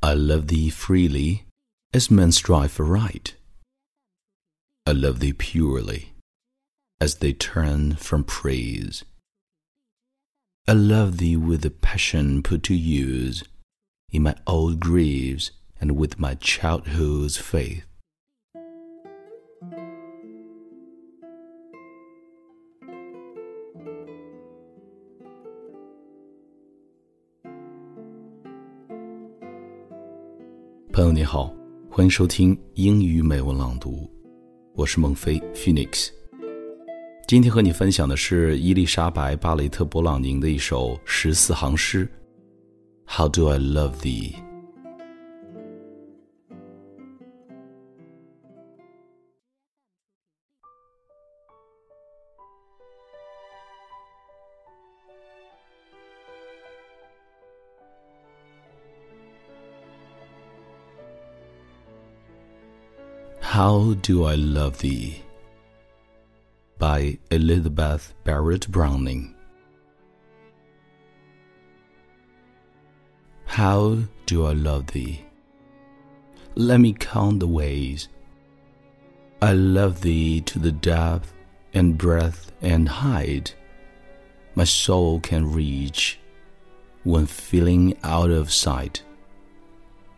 I love thee freely, as men strive for right. I love thee purely, as they turn from praise. I love thee with a passion put to use in my old griefs and with my childhood's faith. 朋友你好，欢迎收听英语美文朗读，我是孟非 Phoenix。今天和你分享的是伊丽莎白·巴雷特·勃朗宁的一首十四行诗。How do I love thee？thee？How Do I Love Thee by Elizabeth Barrett Browning. How do I love thee? Let me count the ways. I love thee to the depth and breadth and height my soul can reach when feeling out of sight.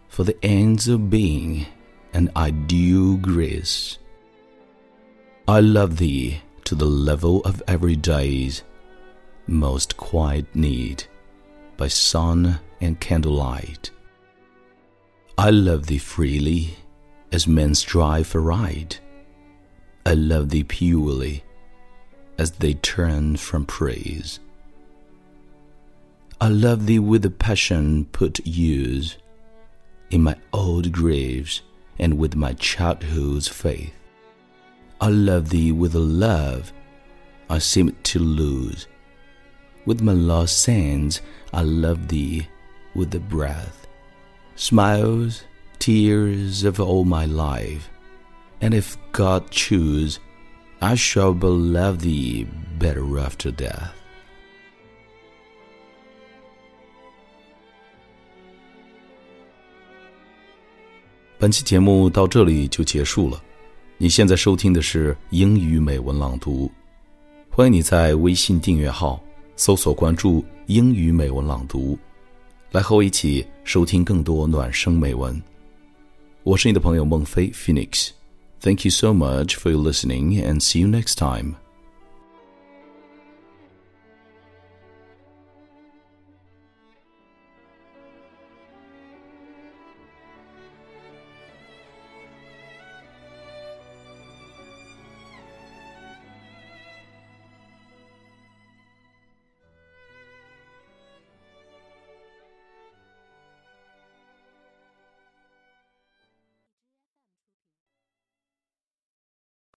For the ends of being and I ideal grace. I love thee to the level of every day's most quiet need by sun and candlelight. I love thee freely as men strive for right. I love thee purely as they turn from praise. I love thee with a passion put use in my old graves and with my childhood's faith. I love thee with a love I seem to lose. With my lost sands, I love thee with the breath, smiles, tears of all my life. And if God choose, I shall but love thee better after death. 本期节目到这里就结束了。你现在收听的是英语美文朗读，欢迎你在微信订阅号搜索关注“英语美文朗读”，来和我一起收听更多暖声美文。我是你的朋友孟非 Phoenix。Thank you so much for your listening and see you next time.